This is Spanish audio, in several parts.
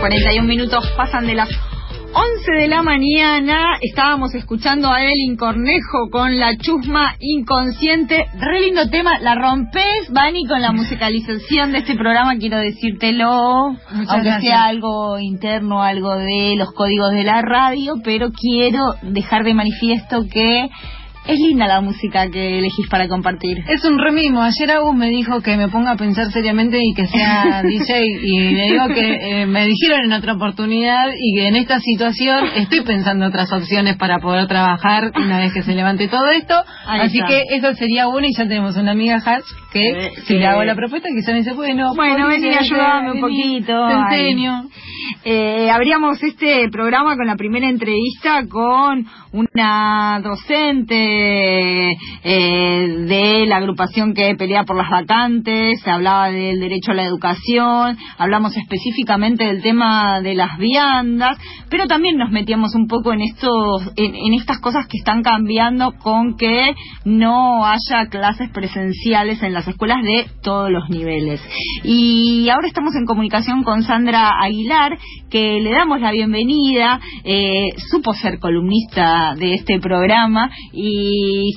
41 minutos pasan de las 11 de la mañana. Estábamos escuchando a Evelyn Cornejo con la chusma inconsciente. Re lindo tema. La rompes, Vani, con la musicalización de este programa. Quiero decírtelo. aunque sea algo interno, algo de los códigos de la radio. Pero quiero dejar de manifiesto que es linda la música que elegís para compartir. Es un remimo. Ayer Agus me dijo que me ponga a pensar seriamente y que sea DJ. Y le digo que eh, me dijeron en otra oportunidad y que en esta situación estoy pensando otras opciones para poder trabajar una vez que se levante todo esto. Así que eso sería uno y ya tenemos una amiga Hatch que Eh, si eh. le hago la propuesta quizá me dice, bueno, Bueno, ponele, vení, ayúdame un poquito. Te enseño. Eh, abríamos este programa con la primera entrevista con una docente eh, de la agrupación que pelea por las vacantes, se hablaba del derecho a la educación, hablamos específicamente del tema de las viandas, pero también nos metíamos un poco en estos, en, en estas cosas que están cambiando con que no haya clases presenciales en las escuelas de todos los niveles. Y ahora estamos en comunicación con Sandra Aguilar, que le damos la bienvenida, eh, supo ser columnista de este programa y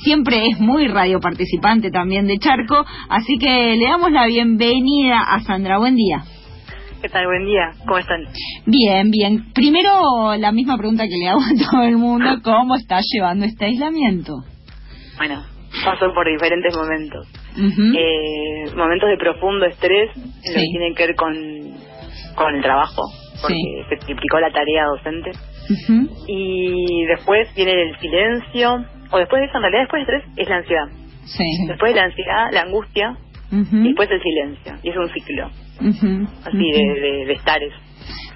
siempre es muy radio participante también de Charco, así que le damos la bienvenida a Sandra. Buen día. ¿Qué tal? Buen día. ¿Cómo están? Bien, bien. Primero, la misma pregunta que le hago a todo el mundo, ¿cómo está llevando este aislamiento? Bueno, paso por diferentes momentos. Ujú. Eh, momentos de profundo estrés Sí. que tiene que ver con, con el trabajo, porque Sí. se triplicó la tarea docente. Y después viene el silencio, o después de eso, en realidad después del estrés es la ansiedad. Sí. Después de la ansiedad, la angustia, y después el silencio. Y es un ciclo, así de, de, de estares.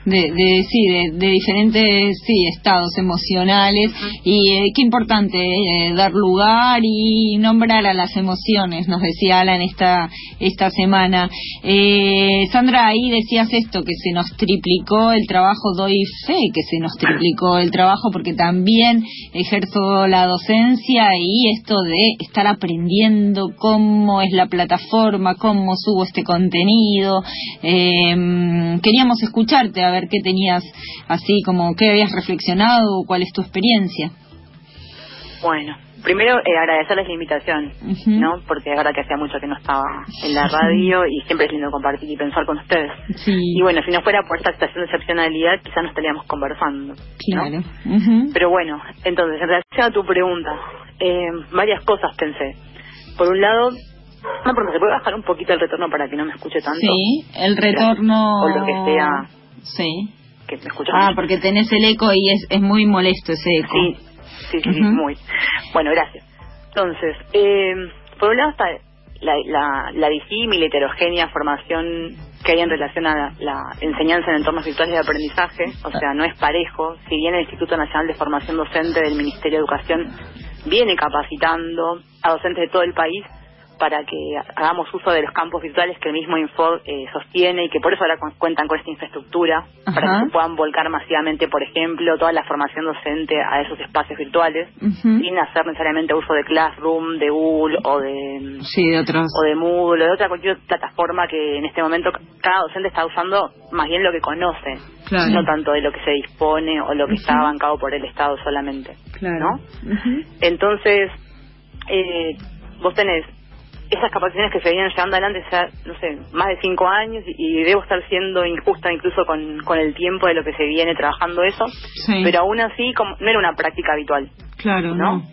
De, de sí de, de diferentes sí estados emocionales. Y eh, qué importante eh, dar lugar y nombrar a las emociones nos decía Alan esta esta semana. Eh, Sandra ahí decías esto que se nos triplicó el trabajo. Doy fe que se nos triplicó el trabajo porque también ejerzo la docencia y esto de estar aprendiendo cómo es la plataforma cómo subo este contenido. Eh, queríamos escucharte a ver qué tenías así como qué habías reflexionado cuál es tu experiencia Bueno, primero eh, agradecerles la invitación. ¿no? Porque es verdad que hacía mucho que no estaba en la radio y siempre es lindo compartir y pensar con ustedes. sí Y bueno, si no fuera por esta actuación de excepcionalidad, quizás no estaríamos conversando. ¿no? claro. Pero bueno, entonces, en relación a tu pregunta, eh, varias cosas pensé. Por un lado, no, porque se puede bajar un poquito el retorno para que no me escuche tanto. sí el retorno O lo que sea, sí que me ah mucho. porque tenés el eco y es, es muy molesto ese eco Sí, sí, sí, muy. Bueno, gracias. Entonces, eh, por un lado está la, la, la disímil, heterogénea formación que hay en relación a la, la enseñanza en entornos virtuales de aprendizaje, o sea, no es parejo. Si bien el Instituto Nacional de Formación Docente del Ministerio de Educación viene capacitando a docentes de todo el país para que hagamos uso de los campos virtuales que el mismo Info eh, sostiene y que por eso ahora cu- cuentan con esta infraestructura, para que se puedan volcar masivamente, por ejemplo, toda la formación docente a esos espacios virtuales, sin hacer necesariamente uso de Classroom, de Google o de sí de otros o de Moodle o de otra cualquier plataforma que en este momento cada docente está usando más bien lo que conoce, Claro. no tanto de lo que se dispone o lo que está bancado por el Estado solamente. claro. Entonces, eh, vos tenés esas capacitaciones que se venían llevando adelante ya, no sé, más de cinco años y, y debo estar siendo injusta incluso con, con el tiempo de lo que se viene trabajando eso, sí. pero aún así como, no era una práctica habitual, claro ¿no?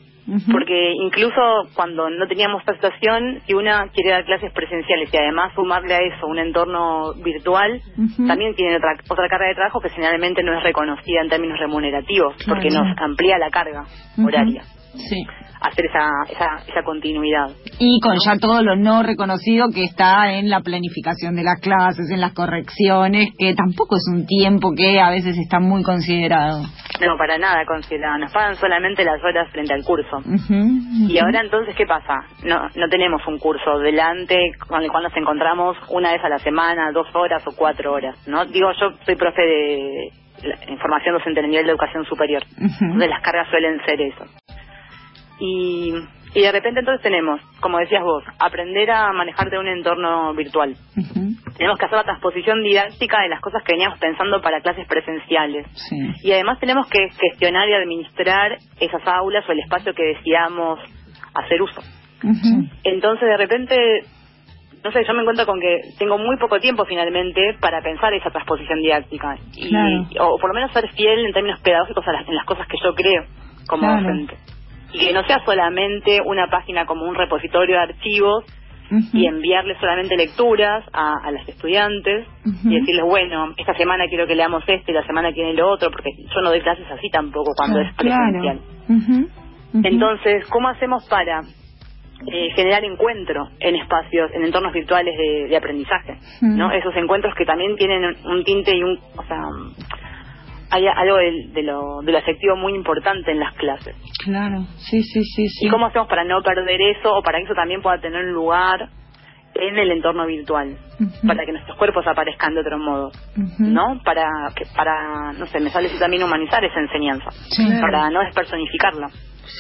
Porque incluso cuando no teníamos esta situación, si una quiere dar clases presenciales y además sumarle a eso un entorno virtual, también tiene otra, otra carga de trabajo que generalmente no es reconocida en términos remunerativos, Claro. porque nos amplía la carga horaria sí hacer esa, esa, esa continuidad. Y con ya todo lo no reconocido que está en la planificación de las clases, en las correcciones, que tampoco es un tiempo que a veces está muy considerado. No, para nada considerado. Nos pagan solamente las horas frente al curso. Ujú, Y ahora entonces, ¿qué pasa? No, no tenemos un curso delante con el cual nos encontramos una vez a la semana, dos horas o cuatro horas, ¿no? Digo, yo soy profe de la- formación docente en el nivel de educación superior, Ujú. donde las cargas suelen ser eso. Y Y de repente entonces tenemos, como decías vos, aprender a manejarte un entorno virtual. Tenemos que hacer la transposición didáctica de las cosas que veníamos pensando para clases presenciales. Y además tenemos que gestionar y administrar esas aulas o el espacio que deseamos hacer uso. Entonces de repente, no sé, yo me encuentro con que tengo muy poco tiempo finalmente para pensar esa transposición didáctica. Y, o por lo menos ser fiel en términos pedagógicos a las, en las cosas que yo creo como docente y que no sea solamente una página como un repositorio de archivos y enviarle solamente lecturas a, a los estudiantes y decirles, bueno, esta semana quiero que leamos esto y la semana quiere lo otro, porque yo no doy clases así tampoco cuando es presencial. Entonces, ¿cómo hacemos para eh, generar encuentro en espacios, en entornos virtuales de, aprendizaje? ¿no? Esos encuentros que también tienen un tinte y un, o sea, hay algo de, lo, de lo afectivo muy importante en las clases. Claro, sí, sí, sí, sí. ¿Y cómo hacemos para no perder eso o para que eso también pueda tener un lugar en el entorno virtual? Para que nuestros cuerpos aparezcan de otro modo, ¿no? Para, que, para, no sé, me sale también humanizar esa enseñanza, para no despersonificarla.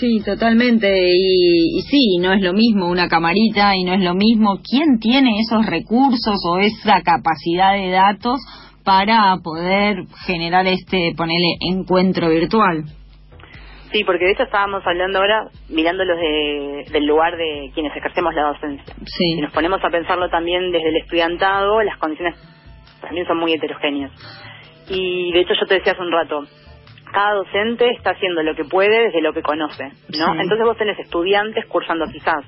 Sí, totalmente. Y, y, sí, no es lo mismo una camarita y no es lo mismo quién tiene esos recursos o esa capacidad de datos para poder generar este, ponele, encuentro virtual. Sí, porque de hecho estábamos hablando ahora mirándolos de, del lugar de quienes ejercemos la docencia. Sí. Y nos ponemos a pensarlo también desde el estudiantado, las condiciones también son muy heterogéneas. Y de hecho yo te decía hace un rato, cada docente está haciendo lo que puede desde lo que conoce, ¿no? Entonces vos tenés estudiantes cursando quizás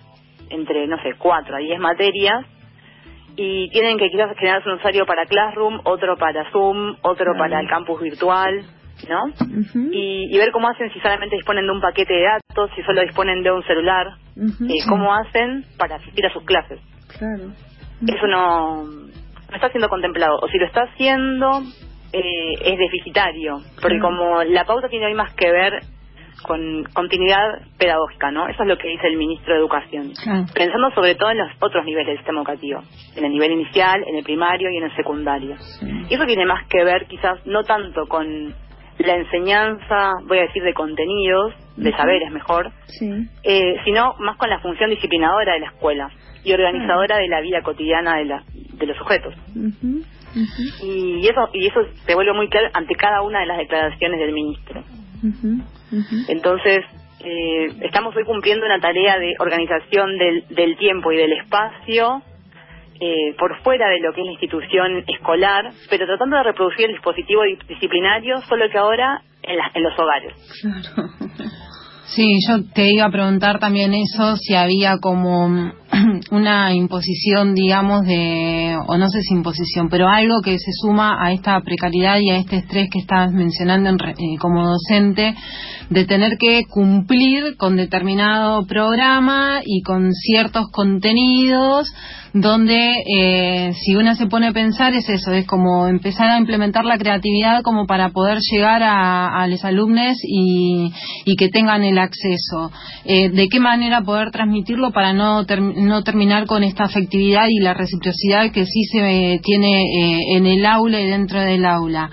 entre, no sé, cuatro a diez materias y tienen que quizás generarse un usuario para Classroom, otro para Zoom, otro para el campus virtual, ¿no? y, ver cómo hacen si solamente disponen de un paquete de datos, si solo disponen de un celular, eh, cómo hacen para asistir a sus clases. Claro. Eso no, no está siendo contemplado, o si lo está haciendo, eh, es deficitario, porque como la pauta tiene hoy más que ver con continuidad pedagógica, ¿no? Eso es lo que dice el ministro de Educación. Pensando sobre todo en los otros niveles del sistema educativo, en el nivel inicial, en el primario y en el secundario. Y eso tiene más que ver quizás no tanto con la enseñanza, voy a decir, de contenidos, de saberes mejor, eh, sino más con la función disciplinadora de la escuela y organizadora de la vida cotidiana de, la, de los sujetos. Y eso y eso se vuelve muy claro ante cada una de las declaraciones del ministro. Entonces, eh, estamos hoy cumpliendo una tarea de organización del, del tiempo y del espacio eh, por fuera de lo que es la institución escolar, pero tratando de reproducir el dispositivo disciplinario, solo que ahora en, en los hogares. Sí, yo te iba a preguntar también eso, si había como una imposición, digamos, de, o no sé si imposición, pero algo que se suma a esta precariedad y a este estrés que estabas mencionando eh, como docente, de tener que cumplir con determinado programa y con ciertos contenidos donde eh, si una se pone a pensar es eso, es como empezar a implementar la creatividad como para poder llegar a, los alumnos y, que tengan el acceso. Eh, ¿De qué manera poder transmitirlo para no, no terminar con esta afectividad y la reciprocidad que sí se tiene eh, en el aula y dentro del aula?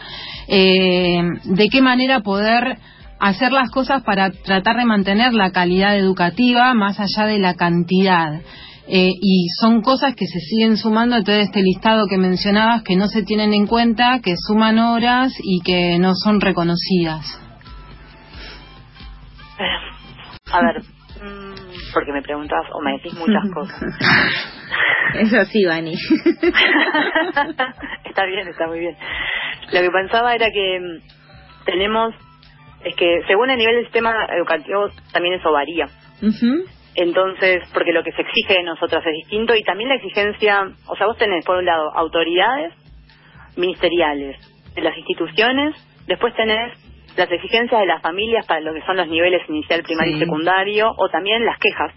¿De qué manera poder hacer las cosas para tratar de mantener la calidad educativa más allá de la cantidad? Eh, y son cosas que se siguen sumando a todo este listado que mencionabas que no se tienen en cuenta, que suman horas y que no son reconocidas. A ver, porque me preguntas o me decís muchas cosas. Eso sí, Vani. está bien, está muy bien. Lo que pensaba era que mm, tenemos, es que según el nivel del sistema educativo también eso varía. Entonces, porque lo que se exige de nosotras es distinto y también la exigencia, o sea, vos tenés por un lado autoridades ministeriales de las instituciones, después tenés las exigencias de las familias para lo que son los niveles inicial, primario y secundario, o también las quejas,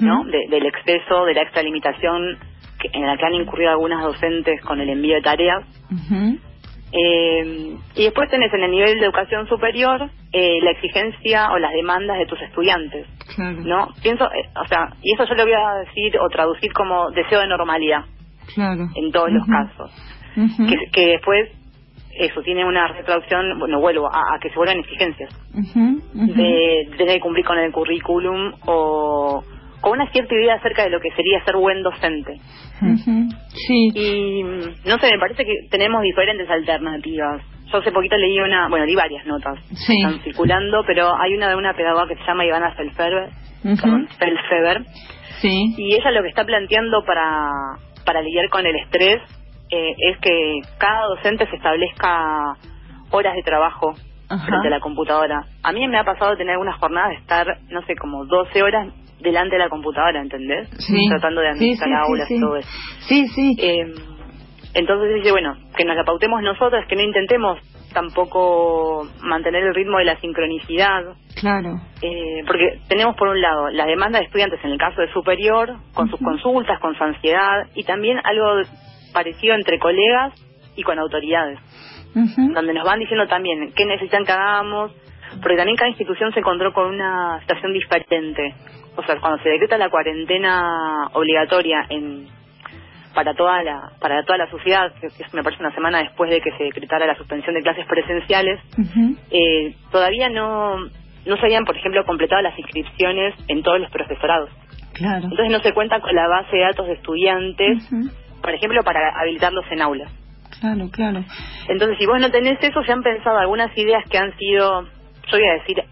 ¿no? del exceso, de la extralimitación que, en la que han incurrido algunas docentes con el envío de tareas. Eh, y después tenés en el nivel de educación superior eh, la exigencia o las demandas de tus estudiantes, ¿no? Pienso, eh, o sea, y eso yo lo voy a decir o traducir como deseo de normalidad, en todos los casos, que, que, después eso tiene una retraducción, bueno, vuelvo a, que se vuelvan exigencias, de tener que cumplir con el currículum o con una cierta idea acerca de lo que sería ser buen docente. Sí. Y no sé, me parece que tenemos diferentes alternativas. Yo hace poquito leí una, bueno, leí varias notas Sí. están circulando, pero hay una de una pedagoga que se llama Ivana Felfeber, Ujú. perdón, Felfeber, Sí. y ella lo que está planteando para, para lidiar con el estrés eh, es que cada docente se establezca horas de trabajo Ajá. frente a la computadora. A mí me ha pasado tener algunas jornadas de estar, no sé, como 12 horas delante de la computadora, ¿entendés? Sí. Tratando de administrar sí, sí, aulas y todo eso. Sí, sí. Eh, entonces dice, bueno, que nos la pautemos nosotros, que no intentemos tampoco mantener el ritmo de la sincronicidad, Claro. eh, porque tenemos por un lado la demanda de estudiantes en el caso de superior, con sus consultas, con su ansiedad, y también algo parecido entre colegas y con autoridades, donde nos van diciendo también qué necesitan que hagamos, porque también cada institución se encontró con una situación diferente. O sea, cuando se decreta la cuarentena obligatoria en para toda la para toda la sociedad, que que me parece una semana después de que se decretara la suspensión de clases presenciales, eh, todavía no no se habían, por ejemplo, completado las inscripciones en todos los profesorados. Claro. Entonces no se cuenta con la base de datos de estudiantes. Por ejemplo, para habilitarlos en aulas. Claro, claro. Entonces, si vos no tenés eso, se han pensado algunas ideas que han sido, yo voy a decir,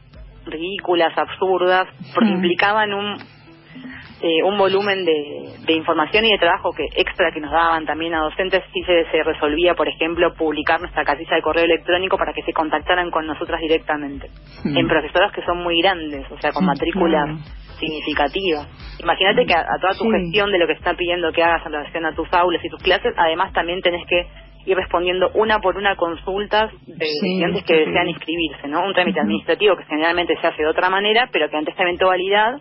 ridículas, absurdas, porque implicaban un eh, un volumen de, de información y de trabajo que extra que nos daban también a docentes si se, se resolvía, por ejemplo, publicar nuestra casilla de correo electrónico para que se contactaran con nosotras directamente. Hmm. En profesoras que son muy grandes, o sea, con Sí, matrículas claro. significativas. Imagínate que a, a toda tu Sí. gestión de lo que está pidiendo que hagas en relación a tus aulas y tus clases, además también tenés que ir respondiendo una por una consultas de Sí, estudiantes que desean inscribirse, ¿no? Un trámite administrativo que generalmente se hace de otra manera, pero que ante esta eventualidad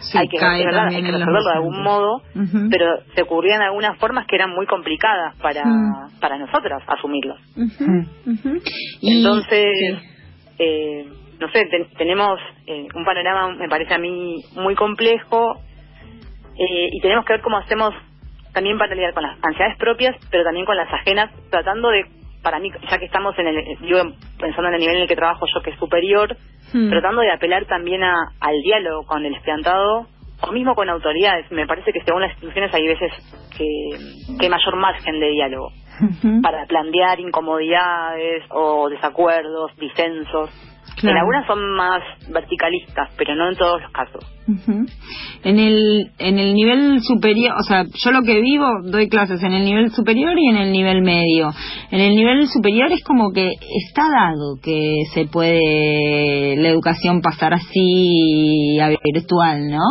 Sí, hay que, resolverla- hay resolverlo de algún modo, pero se ocurrían algunas formas que eran muy complicadas para, para nosotras asumirlos. Ujú. Y- Entonces, sí. eh, no sé, ten- tenemos eh, un panorama, me parece a mí, muy complejo eh, y tenemos que ver cómo hacemos también para lidiar con las ansiedades propias, pero también con las ajenas, tratando de, para mí, ya que estamos en el, yo pensando en el nivel en el que trabajo yo, que es superior, Hmm. tratando de apelar también a, al diálogo con el estudiantado o mismo con autoridades. Me parece que según las instituciones hay veces que, que hay mayor margen de diálogo para plantear incomodidades o desacuerdos, disensos. Claro. En algunas son más verticalistas, pero no en todos los casos. Ujú. En el en el nivel superior, o sea, yo lo que vivo doy clases en el nivel superior y en el nivel medio. En el nivel superior es como que está dado que se puede la educación pasar así a virtual, ¿no?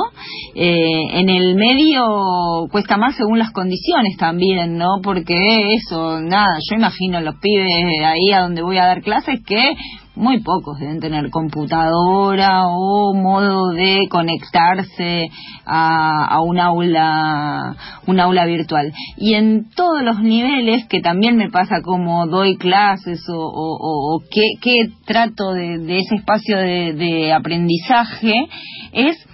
Eh, en el medio cuesta más según las condiciones también, ¿no? Porque eso, nada, yo imagino los pibes ahí a donde voy a dar clases que muy pocos deben tener computadora o modo de conectarse a, a un aula un aula virtual. Y en todos los niveles que también me pasa como doy clases o, o, qué trato de, de ese espacio de, de aprendizaje es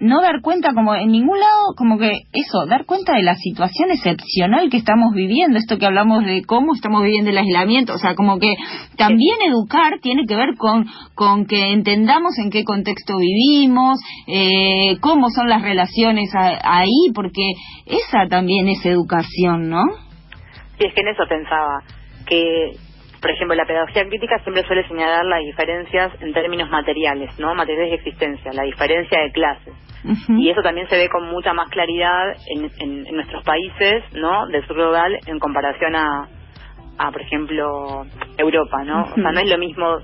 no dar cuenta como en ningún lado como que eso dar cuenta de la situación excepcional que estamos viviendo esto que hablamos de cómo estamos viviendo el aislamiento o sea como que también educar tiene que ver con con que entendamos en qué contexto vivimos eh, cómo son las relaciones a- ahí porque esa también es educación no Y es que en eso pensaba, que, por ejemplo, la pedagogía crítica siempre suele señalar las diferencias en términos materiales, ¿no? Materiales de existencia, la diferencia de clases. Y eso también se ve con mucha más claridad en, en- en nuestros países, ¿no? Del sur global en comparación a, a, por ejemplo, Europa, ¿no? O sea, no es lo mismo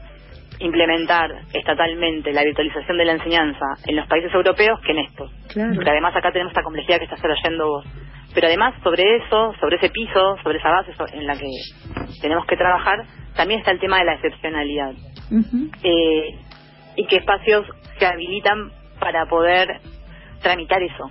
implementar estatalmente la virtualización de la enseñanza en los países europeos que en estos. Claro. Porque además acá tenemos esta complejidad que estás trayendo vos. Pero además sobre eso, sobre ese piso, sobre esa base en la que tenemos que trabajar, también está el tema de la excepcionalidad. Eh, y qué espacios se habilitan para poder tramitar eso.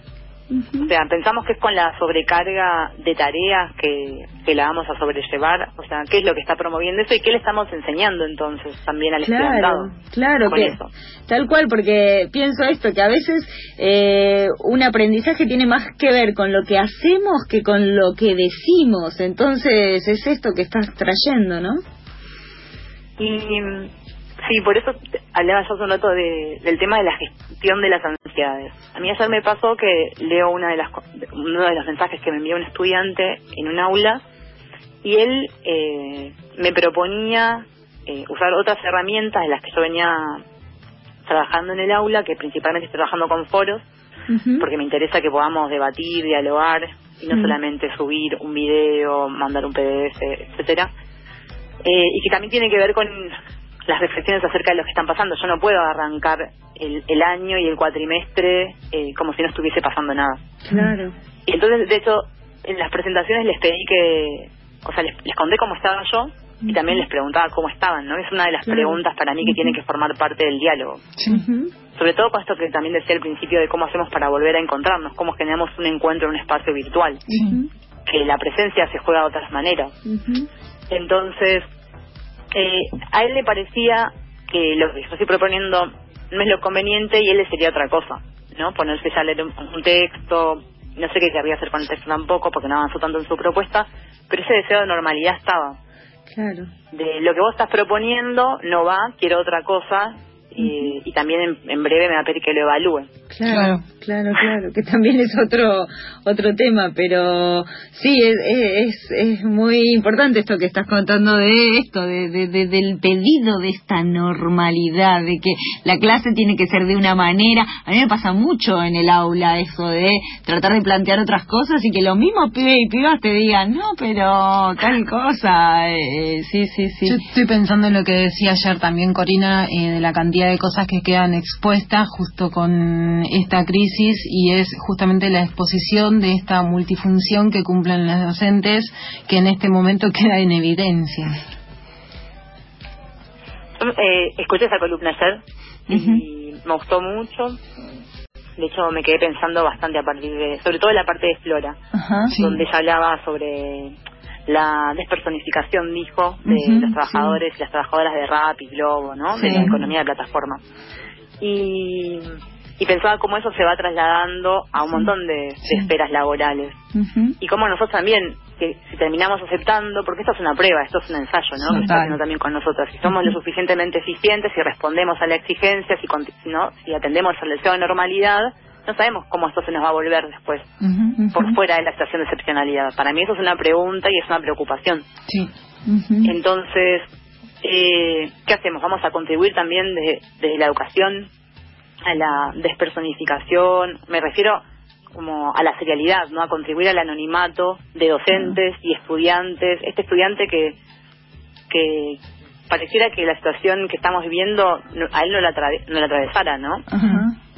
O sea, pensamos que es con la sobrecarga de tareas que, que la vamos a sobrellevar. O sea, ¿qué es lo que está promoviendo eso y qué le estamos enseñando entonces también al Claro, estudiantado? claro, con que eso. tal cual, porque pienso esto, que a veces eh, un aprendizaje tiene más que ver con lo que hacemos que con lo que decimos, entonces es esto que estás trayendo, ¿no? Y Sí, por eso hablaba yo hace un rato de, del tema de la gestión de las ansiedades. A mí ayer me pasó que leo una de las, uno de los mensajes que me envió un estudiante en un aula y él eh, me proponía eh, usar otras herramientas de las que yo venía trabajando en el aula, que principalmente estoy trabajando con foros, porque me interesa que podamos debatir, dialogar y no solamente subir un video, mandar un PDF, etcétera. Eh, y que también tiene que ver con las reflexiones acerca de lo que están pasando. Yo no puedo arrancar el, el año y el cuatrimestre eh, como si no estuviese pasando nada. Claro. Y entonces, de hecho, en las presentaciones les pedí que, o sea, les, les conté cómo estaba yo y también les preguntaba cómo estaban, ¿no? Es una de las preguntas para mí que tiene que formar parte del diálogo. Sobre todo con esto que también decía al principio de cómo hacemos para volver a encontrarnos, cómo generamos un encuentro en un espacio virtual. Que la presencia se juega de otras maneras. Entonces, eh, a él le parecía que lo que yo estoy proponiendo no es lo conveniente y él le sería otra cosa, ¿no? Ponerse ya a leer un, texto, no sé qué querría hacer con el texto tampoco porque no avanzó tanto en su propuesta, pero ese deseo de normalidad estaba. Claro. De lo que vos estás proponiendo no va, quiero otra cosa y, y también en, en, breve me va a pedir que lo evalúe. Claro, claro, claro, que también es otro otro tema, pero sí, es, es, es muy importante esto que estás contando de esto, de, de, de, del pedido de esta normalidad, de que la clase tiene que ser de una manera. A mí me pasa mucho en el aula eso de tratar de plantear otras cosas y que los mismos pibes y pibas te digan, no, pero tal cosa. Eh, sí, sí, sí. Yo estoy pensando en lo que decía ayer también Corina, eh, de la cantidad de cosas que quedan expuestas justo con esta crisis y es justamente la exposición de esta multifunción que cumplen las docentes que en este momento queda en evidencia. Eh, escuché esa columna ayer y me gustó mucho. De hecho, me quedé pensando bastante a partir de, sobre todo en la parte de Flora, donde ella hablaba sobre la despersonificación, dijo, de los trabajadores y las trabajadoras de RAP y Globo, ¿no? De la economía de plataforma. Y, y pensaba cómo eso se va trasladando a un montón de, esferas laborales. Y cómo nosotros también, que si terminamos aceptando, porque esto es una prueba, esto es un ensayo, ¿no? Que está haciendo también con nosotros. Si somos lo suficientemente eficientes, si respondemos a la exigencia, si, ¿no? si atendemos al deseo de normalidad, no sabemos cómo esto se nos va a volver después, por fuera de la situación de excepcionalidad. Para mí eso es una pregunta y es una preocupación. Sí. Entonces, eh, ¿qué hacemos? Vamos a contribuir también desde, desde la educación a la despersonificación, me refiero como a la serialidad, ¿no? A contribuir al anonimato de docentes y estudiantes. Este estudiante que, que pareciera que la situación que estamos viviendo a él no la, no la atravesara, ¿no?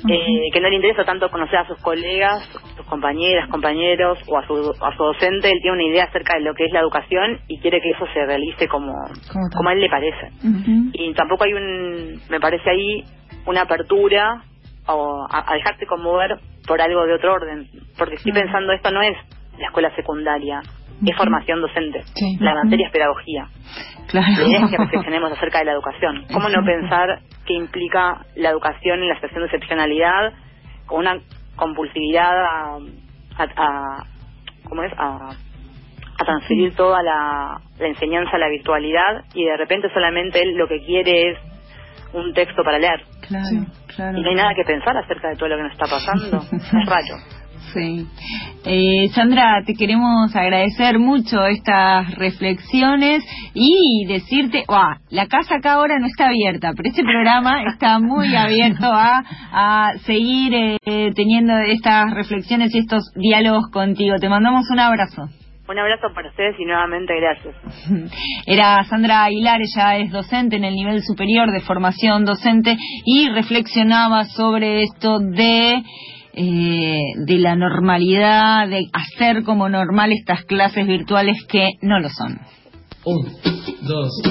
Eh, que no le interesa tanto conocer a sus colegas, sus compañeras, compañeros o a su, a su docente, él tiene una idea acerca de lo que es la educación y quiere que eso se realice como, como a él le parece. Y tampoco hay un, me parece ahí, una apertura o a, a dejarse conmover por algo de otro orden, porque estoy pensando esto no es la escuela secundaria, es formación docente, la materia es pedagogía. Claro. La idea es que reflexionemos acerca de la educación. ¿Cómo no pensar qué implica la educación en la situación de excepcionalidad con una compulsividad a, a, ¿cómo es? A, a transferir toda la, la enseñanza a la virtualidad y de repente solamente él lo que quiere es un texto para leer. Claro, claro. Y no hay nada que pensar acerca de todo lo que nos está pasando. es raro. Sí. Eh, Sandra, te queremos agradecer mucho estas reflexiones y decirte, la casa acá ahora no está abierta, pero este programa está muy abierto a, a seguir eh, teniendo estas reflexiones y estos diálogos contigo. Te mandamos un abrazo. Un abrazo para ustedes y nuevamente gracias. Era Sandra Aguilar, ella es docente en el nivel superior de formación docente y reflexionaba sobre esto de eh, de la normalidad, de hacer como normal estas clases virtuales que no lo son. Un, dos.